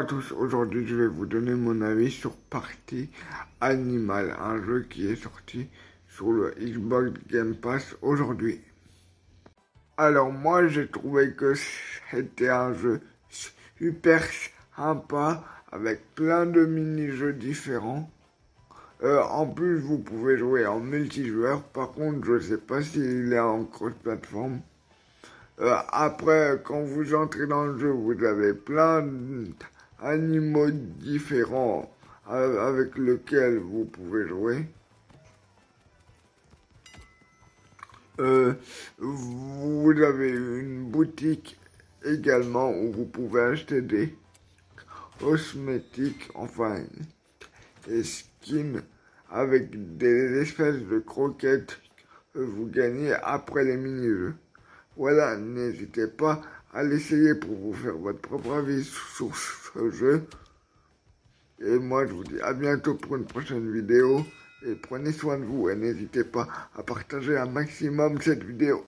à tous, aujourd'hui je vais vous donner mon avis sur Party Animal, un jeu qui est sorti sur le Xbox Game Pass aujourd'hui. Alors moi j'ai trouvé que c'était un jeu super sympa avec plein de mini-jeux différents. Euh, en plus vous pouvez jouer en multijoueur, par contre je sais pas s'il est en cross-platform. Euh, après, quand vous entrez dans le jeu, vous avez plein d'animaux différents avec lesquels vous pouvez jouer. Euh, vous avez une boutique également où vous pouvez acheter des cosmétiques, enfin des skins avec des espèces de croquettes que vous gagnez après les mini-jeux. Voilà, n'hésitez pas à l'essayer pour vous faire votre propre avis sur ce jeu. Et moi, je vous dis à bientôt pour une prochaine vidéo. Et prenez soin de vous et n'hésitez pas à partager un maximum cette vidéo.